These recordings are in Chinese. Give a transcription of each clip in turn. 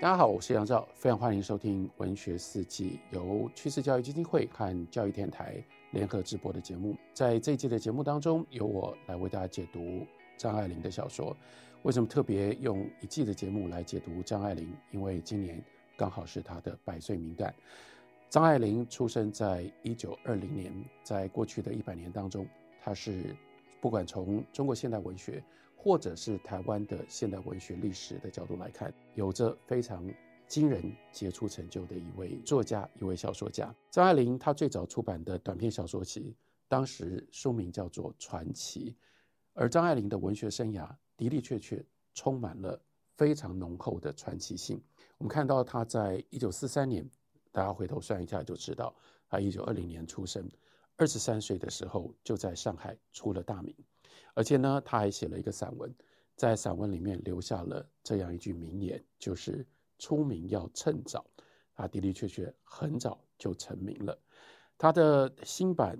大家好，我是杨照，非常欢迎收听《文学四季》，由趋势教育基金会和教育电台联合直播的节目。在这一季的节目当中，由我来为大家解读张爱玲的小说。为什么特别用一季的节目来解读张爱玲？因为今年刚好是她的百岁冥诞。张爱玲出生在一九二零年，在过去的一百年当中，她是不管从中国现代文学，或者是台湾的现代文学历史的角度来看，有着非常惊人杰出成就的一位作家、一位小说家。张爱玲她最早出版的短篇小说集，当时书名叫做《传奇》，而张爱玲的文学生涯的的确确充满了非常浓厚的传奇性。我们看到她在一九四三年，大家回头算一下就知道，她一九二零年出生，二十三岁的时候就在上海出了大名。而且呢，他还写了一个散文，在散文里面留下了这样一句名言，就是“出名要趁早”。他的的确确很早就成名了。他的新版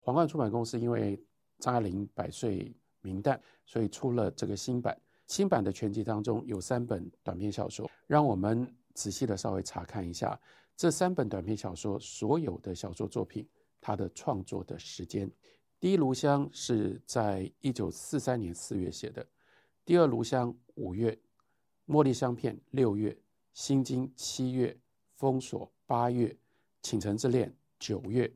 皇冠出版公司因为张爱玲百岁冥诞，所以出了这个新版。新版的全集当中有三本短篇小说，让我们仔细的稍微查看一下这三本短篇小说所有的小说作品，他的创作的时间。第一炉香是在一九四三年四月写的，第二炉香五月，茉莉香片六月，心经七月，封锁八月，倾城之恋九月，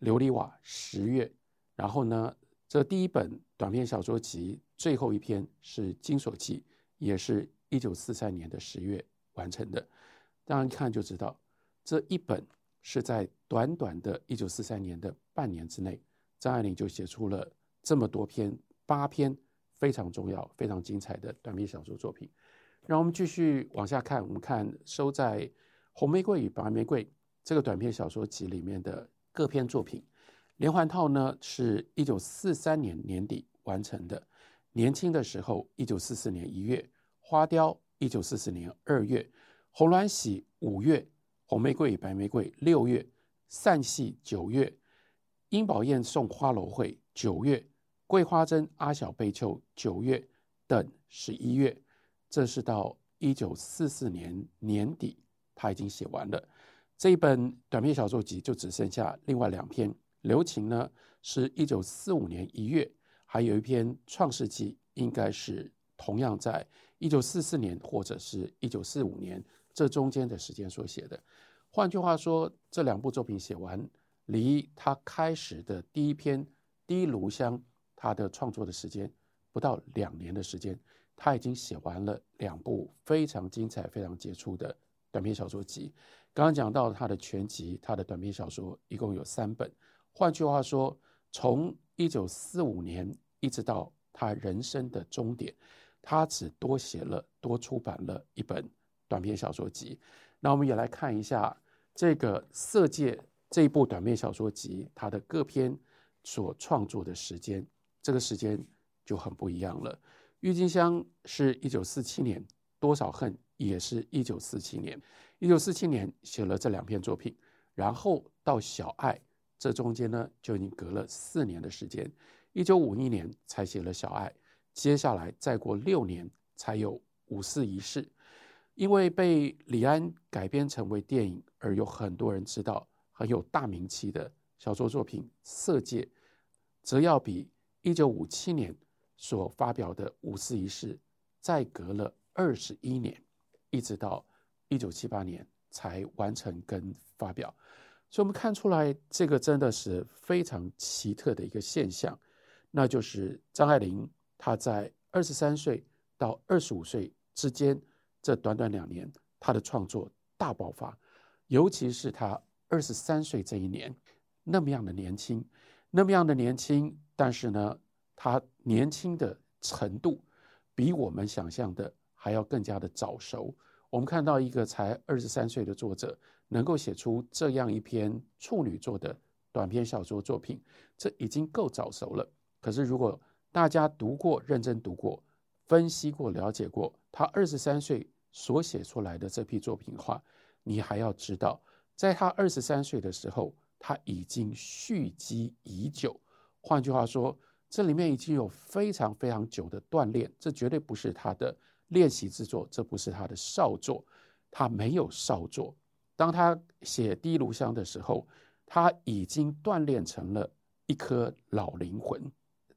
琉璃瓦十月。然后呢，这第一本短篇小说集最后一篇是《金锁记》，也是一九四三年的十月完成的。当然一看就知道，这一本是在短短的一九四三年的半年之内。张爱玲就写出了这么多篇，八篇非常重要、非常精彩的短篇小说作品。让我们继续往下看，我们看收在《红玫瑰与白玫瑰》这个短篇小说集里面的各篇作品。连环套呢，是一九四三年年底完成的。年轻的时候，一九四四年一月；花雕，一九四四年二月；红鸾喜五月；红玫瑰与白玫瑰六月；散戏九月。殷宝燕送花楼会九月，桂花针阿小悲秋九月等十一月，这是到一九四四年年底，他已经写完了这一本短篇小说集，就只剩下另外两篇。留情呢，是一九四五年一月，还有一篇《创世纪》，应该是同样在一九四四年或者是一九四五年这中间的时间所写的。换句话说，这两部作品写完。离他开始的第一篇《第一炉香》，他的创作的时间不到两年的时间，他已经写完了两部非常精彩、非常杰出的短篇小说集。刚刚讲到他的全集，他的短篇小说一共有三本。换句话说，从一九四五年一直到他人生的终点，他只多写了、多出版了一本短篇小说集。那我们也来看一下这个色戒。这一部短篇小说集，它的各篇所创作的时间，这个时间就很不一样了。郁金香是一九四七年，多少恨也是一九四七年。一九四七年写了这两篇作品，然后到小爱，这中间呢就已经隔了四年的时间。一九五一年才写了小爱，接下来再过六年才有五四一世。因为被李安改编成为电影，而有很多人知道。很有大名气的小说作品《色戒》，则要比一九五七年所发表的《五四仪式》再隔了二十一年，一直到一九七八年才完成跟发表。所以，我们看出来，这个真的是非常奇特的一个现象，那就是张爱玲她在二十三岁到二十五岁之间这短短两年，她的创作大爆发，尤其是她。二十三岁这一年，那么样的年轻，那么样的年轻，但是呢，他年轻的程度比我们想象的还要更加的早熟。我们看到一个才二十三岁的作者，能够写出这样一篇处女作的短篇小说作品，这已经够早熟了。可是，如果大家读过、认真读过、分析过、了解过他二十三岁所写出来的这批作品的话，你还要知道。在他二十三岁的时候，他已经蓄积已久。换句话说，这里面已经有非常非常久的锻炼，这绝对不是他的练习之作，这不是他的少作。他没有少作。当他写《第一炉香》的时候，他已经锻炼成了一颗老灵魂。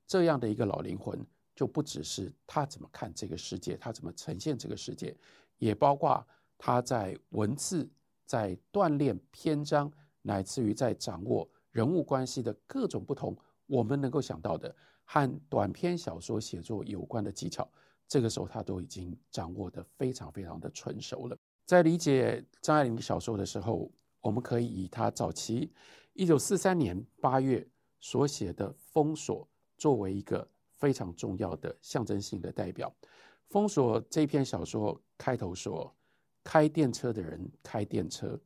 这样的一个老灵魂，就不只是他怎么看这个世界，他怎么呈现这个世界，也包括他在文字、在锻炼篇章，乃至于在掌握人物关系的各种不同，我们能够想到的和短篇小说写作有关的技巧。这个时候，他都已经掌握得非常非常的纯熟了。在理解张爱玲的小说的时候，我们可以以他早期一九四三年八月所写的《封锁》作为一个非常重要的象征性的代表。《封锁》这篇小说开头说：“开电车的人开电车，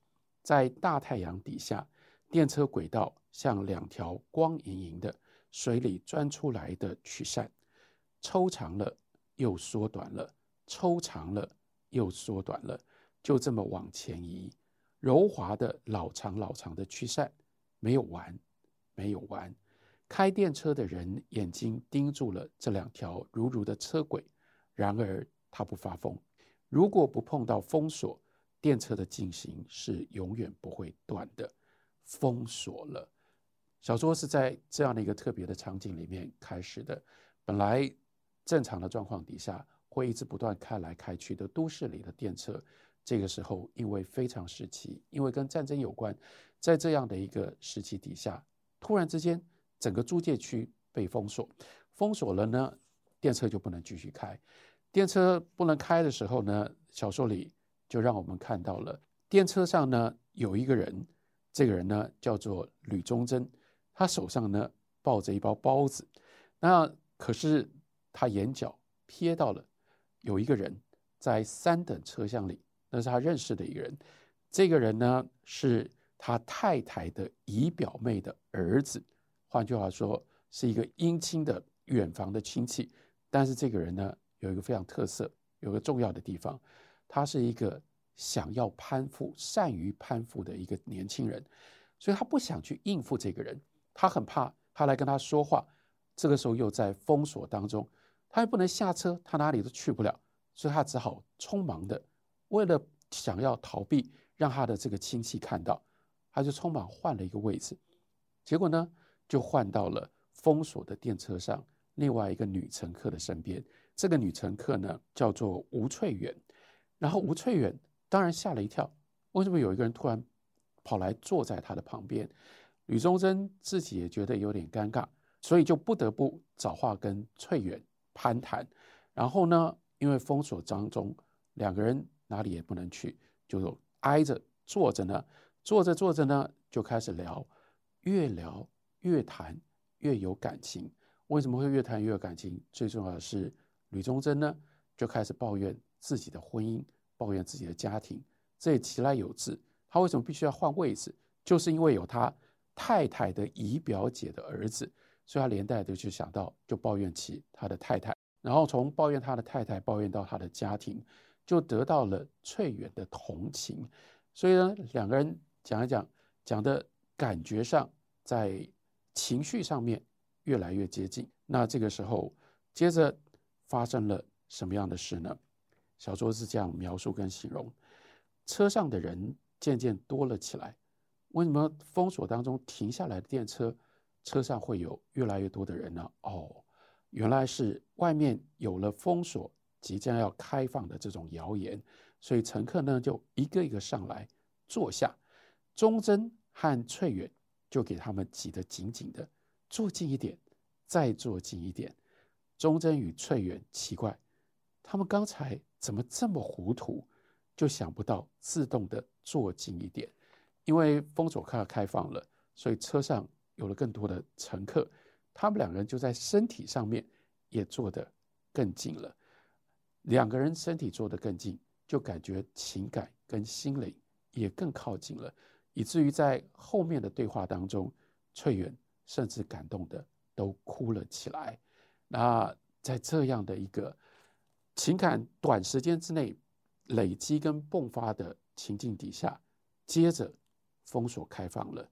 在大太阳底下，电车轨道像两条光莹莹的水里钻出来的曲线，抽长了。”又缩短了，抽长了，又缩短了，就这么往前移，柔滑的老长老长的曲线，没有完，没有完。开电车的人眼睛盯住了这两条如如的车轨，然而他不发疯。如果不碰到封锁，电车的进行是永远不会断的。封锁了，小说是在这样的一个特别的场景里面开始的，本来。正常的状况底下，会一直不断开来开去的都市里的电车，这个时候因为非常时期，因为跟战争有关，在这样的一个时期底下，突然之间整个租界区被封锁，封锁了呢，电车就不能继续开。电车不能开的时候呢，小说里就让我们看到了电车上呢有一个人，这个人呢叫做吕宗楨，他手上呢抱着一包包子，那可是。他眼角瞥到了有一个人在三等车厢里，那是他认识的一个人。这个人呢是他太太的姨表妹的儿子，换句话说是一个姻亲的远房的亲戚。但是这个人呢有一个非常特色，有个重要的地方，他是一个想要攀附、善于攀附的一个年轻人，所以他不想去应付这个人，他很怕他来跟他说话。这个时候又在封锁当中。他又不能下车，他哪里都去不了，所以他只好匆忙的，为了想要逃避让他的这个亲戚看到，他就匆忙换了一个位置，结果呢，就换到了封锁的电车上另外一个女乘客的身边。这个女乘客呢叫做吴翠远，然后吴翠远当然吓了一跳，为什么有一个人突然跑来坐在她的旁边？吕宗珍自己也觉得有点尴尬，所以就不得不找话跟翠远。攀谈，然后呢，因为封锁当中，两个人哪里也不能去，就挨着坐着呢，坐着坐着呢，就开始聊，越聊越谈越有感情。为什么会越谈越有感情？最重要的是，吕宗楨呢就开始抱怨自己的婚姻，抱怨自己的家庭，这也其来有自。他为什么必须要换位置？就是因为有他太太的姨表姐的儿子。所以他连带的就想到，就抱怨起他的太太，然后从抱怨他的太太，抱怨到他的家庭，就得到了翠远的同情。所以呢，两个人讲一讲，讲的感觉上，在情绪上面越来越接近。那这个时候，接着发生了什么样的事呢？小说是这样描述跟形容：车上的人渐渐多了起来。为什么封锁当中停下来的电车？车上会有越来越多的人呢？哦，原来是外面有了封锁，即将要开放的这种谣言，所以乘客呢就一个一个上来坐下。宗楨和翠远就给他们挤得紧紧的，坐近一点，再坐近一点。宗楨与翠园奇怪，他们刚才怎么这么糊涂，就想不到自动的坐近一点，因为封锁快要开放了，所以车上。有了更多的乘客，他们两个人就在身体上面也坐得更近了。两个人身体坐得更近，就感觉情感跟心灵也更靠近了，以至于在后面的对话当中，翠园甚至感动的都哭了起来。那在这样的一个情感短时间之内累积跟迸发的情境底下，接着封锁开放了。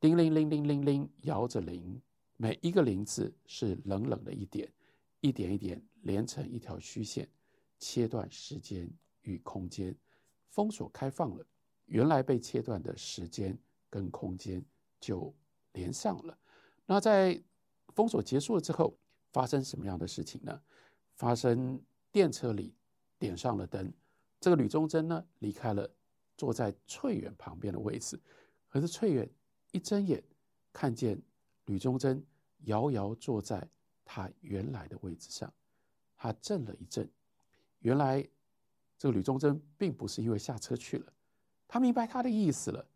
叮铃铃铃铃铃，摇着铃，每一个铃字是冷冷的一点，一点一点连成一条虚线，切断时间与空间，封锁开放了，原来被切断的时间跟空间就连上了。那在封锁结束了之后，发生什么样的事情呢？发生电车里点上了灯，这个吕宗楨呢离开了坐在翠远旁边的位置，可是翠远一睁眼看见吕宗楨遥遥坐在他原来的位置上，他震了一震，原来这个吕宗楨并不是因为下车去了，他明白他的意思了，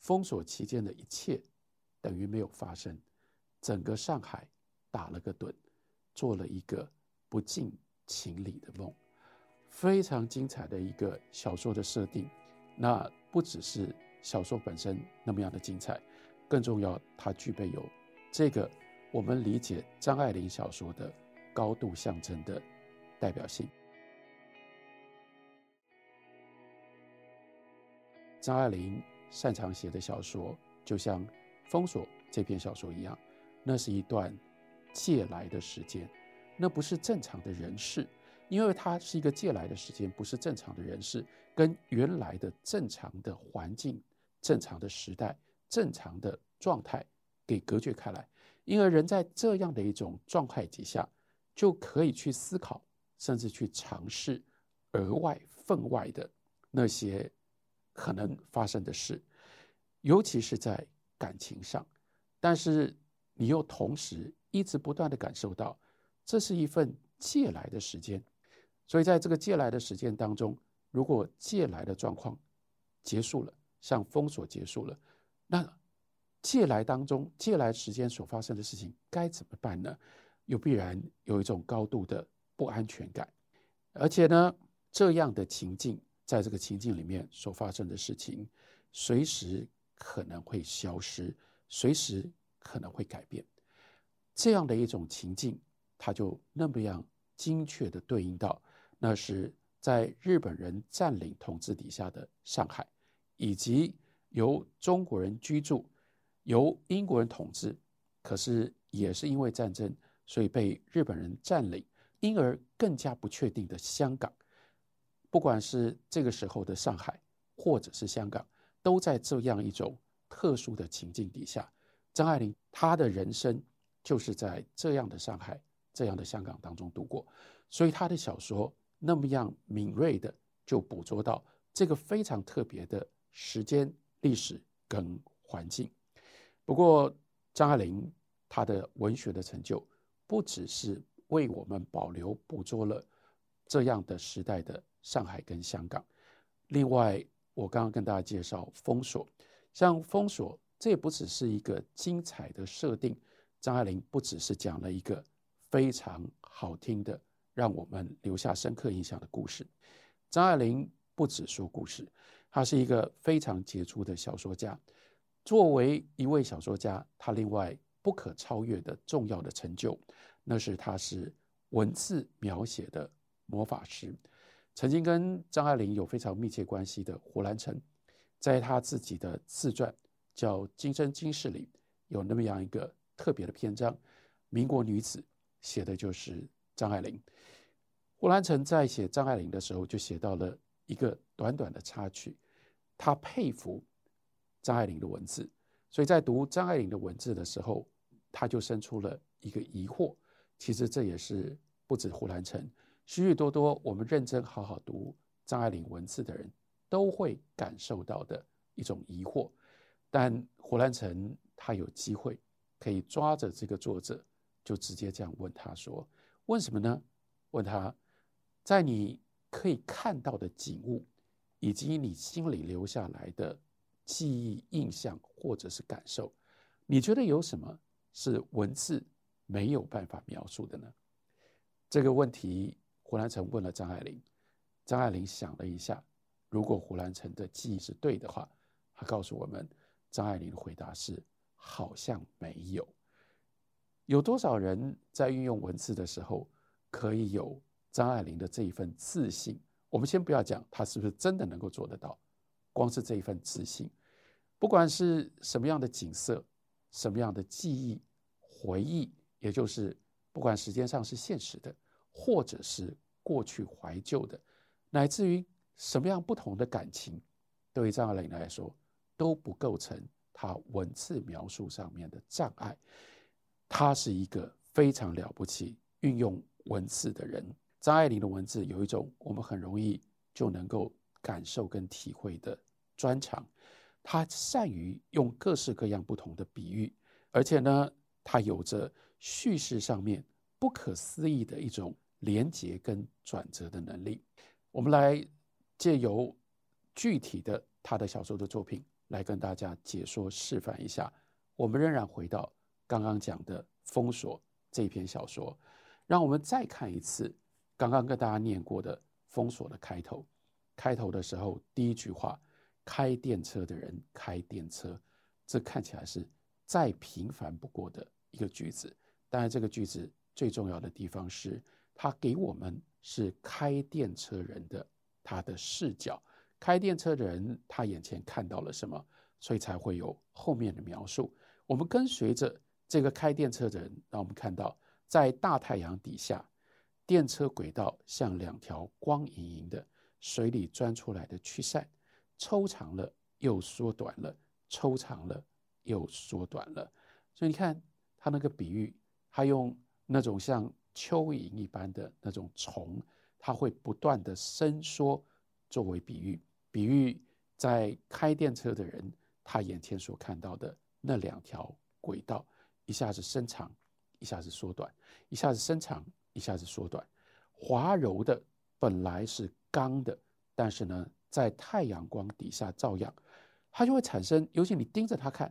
封锁期间的一切等于没有发生。整个上海打了个盹，做了一个不近情理的梦，非常精彩的一个小说的设定。那不只是小说本身那么样的精彩，更重要，它具备有这个我们理解张爱玲小说的高度象征的代表性。张爱玲擅长写的小说，就像《封锁》这篇小说一样。那是一段借来的时间，那不是正常的人事，因为它是一个借来的时间，不是正常的人事，跟原来的正常的环境、正常的时代、正常的状态给隔绝开来。因而人在这样的一种状态底下，就可以去思考，甚至去尝试额外分外的那些可能发生的事，尤其是在感情上，但是。你又同时一直不断地感受到，这是一份借来的时间，所以在这个借来的时间当中，如果借来的状况结束了，像封锁结束了，那借来当中借来时间所发生的事情该怎么办呢？又必然有一种高度的不安全感，而且呢，这样的情境，在这个情境里面所发生的事情，随时可能会消失，随时。可能会改变这样的一种情境，它就那么样精确地对应到那是在日本人占领统治底下的上海，以及由中国人居住、由英国人统治，可是也是因为战争，所以被日本人占领，因而更加不确定的香港。不管是这个时候的上海，或者是香港，都在这样一种特殊的情境底下。张爱玲，她的人生就是在这样的上海、这样的香港当中度过，所以他的小说那么样敏锐的就捕捉到这个非常特别的时间、历史跟环境。不过，张爱玲她的文学的成就不只是为我们保留、捕捉了这样的时代的上海跟香港。另外，我刚刚跟大家介绍《封锁》，像《封锁》。这也不只是一个精彩的设定，张爱玲不只是讲了一个非常好听的、让我们留下深刻印象的故事。张爱玲不只说故事，她是一个非常杰出的小说家。作为一位小说家，她另外不可超越的重要的成就，那是她是文字描写的魔法师。曾经跟张爱玲有非常密切关系的胡兰成，在他自己的自传。叫《今生今世》里有那么样一个特别的篇章，民国女子写的就是张爱玲。胡兰成在写张爱玲的时候，就写到了一个短短的插曲，他佩服张爱玲的文字，所以在读张爱玲的文字的时候，他就生出了一个疑惑。其实这也是不止胡兰成，许许多多我们认真好好读张爱玲文字的人都会感受到的一种疑惑。但胡兰成他有机会可以抓着这个作者，就直接这样问他说：“问什么呢？问他，在你可以看到的景物，以及你心里留下来的记忆、印象或者是感受，你觉得有什么是文字没有办法描述的呢？”这个问题，胡兰成问了张爱玲。张爱玲想了一下，如果胡兰成的记忆是对的话，他告诉我们。张爱玲的回答是：好像没有。有多少人在运用文字的时候，可以有张爱玲的这一份自信？我们先不要讲他是不是真的能够做得到，光是这一份自信，不管是什么样的景色、什么样的记忆、回忆，也就是不管时间上是现实的，或者是过去怀旧的，乃至于什么样不同的感情，对于张爱玲来说都不构成他文字描述上面的障碍。他是一个非常了不起运用文字的人。张爱玲的文字有一种我们很容易就能够感受跟体会的专长。她善于用各式各样不同的比喻，而且呢，她有着叙事上面不可思议的一种连结跟转折的能力。我们来借由具体的他的小说的作品来跟大家解说示范一下。我们仍然回到刚刚讲的《封锁》这篇小说，让我们再看一次刚刚跟大家念过的《封锁》的开头。开头的时候，第一句话：“开电车的人开电车。”这看起来是再平凡不过的一个句子。当然，这个句子最重要的地方是，它给我们是开电车人的他的视角。开电车的人，他眼前看到了什么，所以才会有后面的描述。我们跟随着这个开电车的人，让我们看到，在大太阳底下，电车轨道像两条光莹莹的水里钻出来的曲线，抽长了又缩短了，抽长了又缩短了。所以你看，他那个比喻，他用那种像蚯蚓一般的那种虫，它会不断的伸缩作为比喻，比喻在开电车的人他眼前所看到的那两条轨道，一下子伸长，一下子缩短，一下子伸长，一下子缩短。滑柔的本来是刚的，但是呢，在太阳光底下照样，它就会产生，尤其你盯着它看，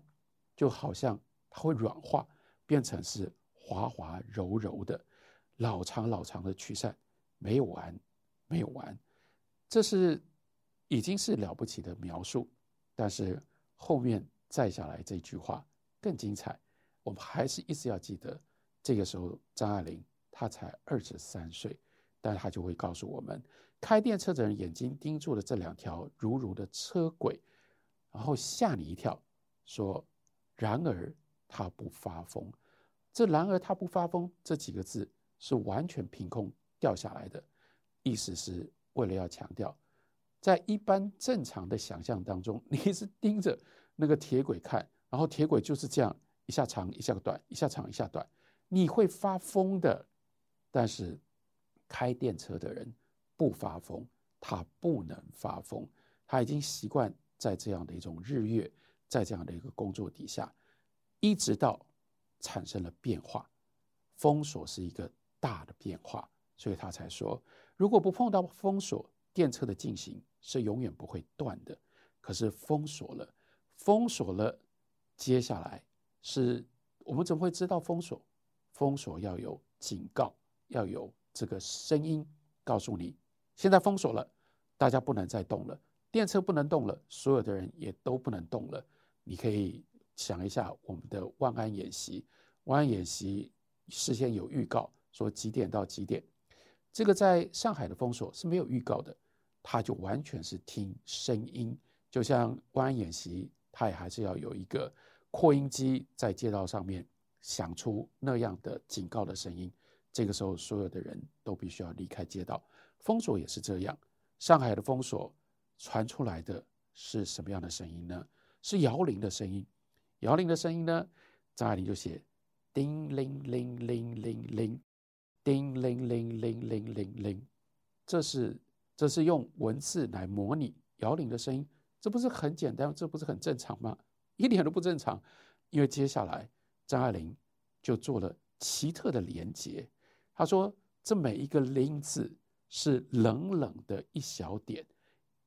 就好像它会软化，变成是滑滑柔柔的。老长老长的曲线，没有完，没有完，这是已经是了不起的描述，但是后面再下来这句话更精彩。我们还是一直要记得，这个时候张爱玲她才二十三岁，但她就会告诉我们，开电车的人眼睛盯住了这两条如如的车轨，然后吓你一跳，说：“然而他不发疯。”这“然而他不发疯”这几个字。是完全凭空掉下来的，意思是为了要强调，在一般正常的想象当中，你是盯着那个铁轨看，然后铁轨就是这样一下长一下短，一下长一下短，你会发疯的。但是开电车的人不发疯，他不能发疯，他已经习惯在这样的一种日月，在这样的一个工作底下，一直到产生了变化，封锁是一个。大的变化，所以他才说，如果不碰到封锁，电车的进行是永远不会断的。可是封锁了，封锁了，接下来是我们怎么会知道封锁？封锁要有警告，要有这个声音告诉你，现在封锁了，大家不能再动了，电车不能动了，所有的人也都不能动了。你可以想一下我们的万安演习，万安演习事先有预告。说几点到几点，这个在上海的封锁是没有预告的，他就完全是听声音，就像公安演习，他也还是要有一个扩音机在街道上面响出那样的警告的声音。这个时候，所有的人都必须要离开街道。封锁也是这样，上海的封锁传出来的是什么样的声音呢？是摇铃的声音。摇铃的声音呢？张爱玲就写叮铃铃铃铃铃。叮铃铃铃铃铃铃，这是这是用文字来模拟摇铃的声音，这不是很简单，这不是很正常吗？一点都不正常，因为接下来张爱玲就做了奇特的连结。她说：“这每一个铃字是冷冷的一小点，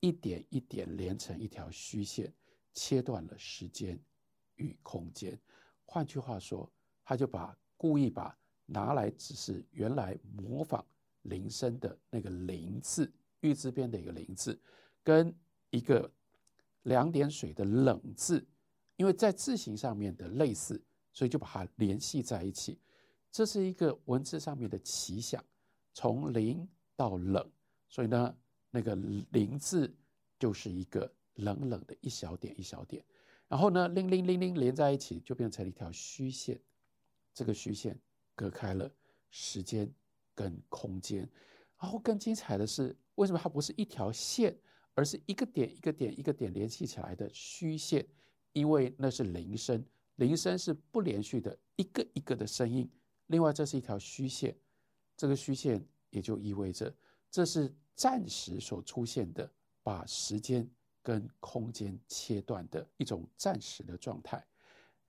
一点一点连成一条虚线，切断了时间与空间。换句话说，他就把故意把。”拿来只是原来模仿铃声的那个“铃”字，玉字边的一个“铃”字，跟一个两点水的“冷”字，因为在字形上面的类似，所以就把它联系在一起。这是一个文字上面的奇想，从“零”到“冷”，所以呢，那个“零”字就是一个冷冷的一小点一小点，然后呢，“零零零零”连在一起，就变成了一条虚线，这个虚线。隔开了时间跟空间，然后更精彩的是，为什么它不是一条线，而是一个点一个点一个点联系起来的虚线，因为那是铃声，铃声是不连续的一个一个的声音。另外，这是一条虚线，这个虚线也就意味着这是暂时所出现的，把时间跟空间切断的一种暂时的状态。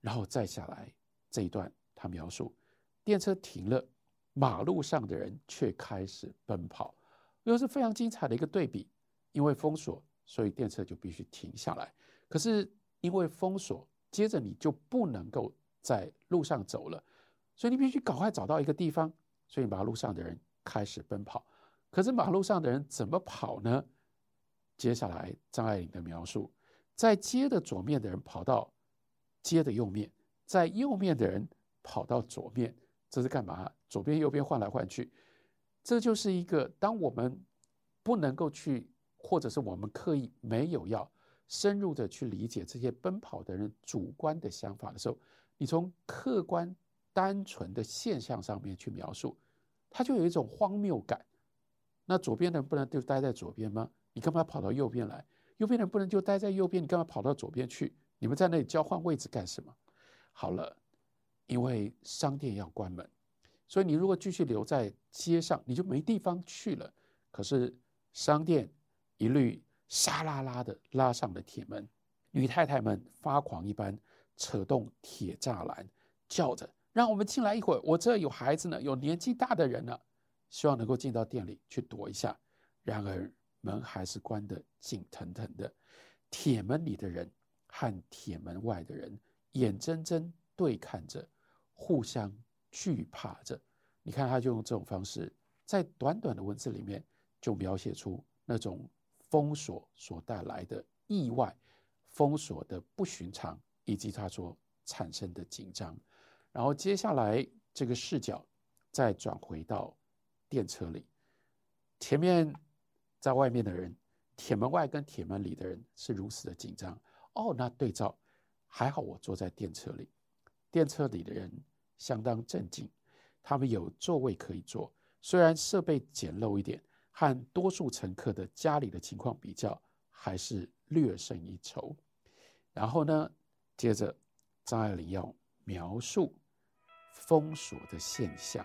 然后再下来这一段，他描述电车停了，马路上的人却开始奔跑，又是非常精彩的一个对比。因为封锁，所以电车就必须停下来。可是因为封锁，接着你就不能够在路上走了，所以你必须赶快找到一个地方。所以马路上的人开始奔跑。可是马路上的人怎么跑呢？接下来张爱玲的描述，在街的左面的人跑到街的右面，在右面的人跑到左面，这是干嘛？左边右边换来换去，这就是一个当我们不能够去。或者是我们刻意没有要深入的去理解这些奔跑的人主观的想法的时候，你从客观单纯的现象上面去描述，它就有一种荒谬感。那左边的人不能就待在左边吗？你干嘛跑到右边来？右边的人不能就待在右边？你干嘛跑到左边去？你们在那里交换位置干什么？好了，因为商店要关门，所以你如果继续留在街上，你就没地方去了。可是商店。一律沙拉拉的拉上了铁门，女太太们发狂一般扯动铁栅栏，叫着：“让我们进来一会儿，我这有孩子呢，有年纪大的人呢，希望能够进到店里去躲一下。”然而门还是关得紧腾腾的，铁门里的人和铁门外的人眼睁睁对看着，互相惧怕着。你看，他就用这种方式，在短短的文字里面就描写出那种。封锁所带来的意外，封锁的不寻常，以及他所产生的紧张。然后接下来这个视角再转回到电车里，前面在外面的人，铁门外跟铁门里的人是如此的紧张。哦，那对照还好，我坐在电车里，电车里的人相当镇静，他们有座位可以坐，虽然设备简陋一点。和多数乘客的家里的情况比较，还是略胜一筹。然后呢，接着张爱玲要描述封锁的现象。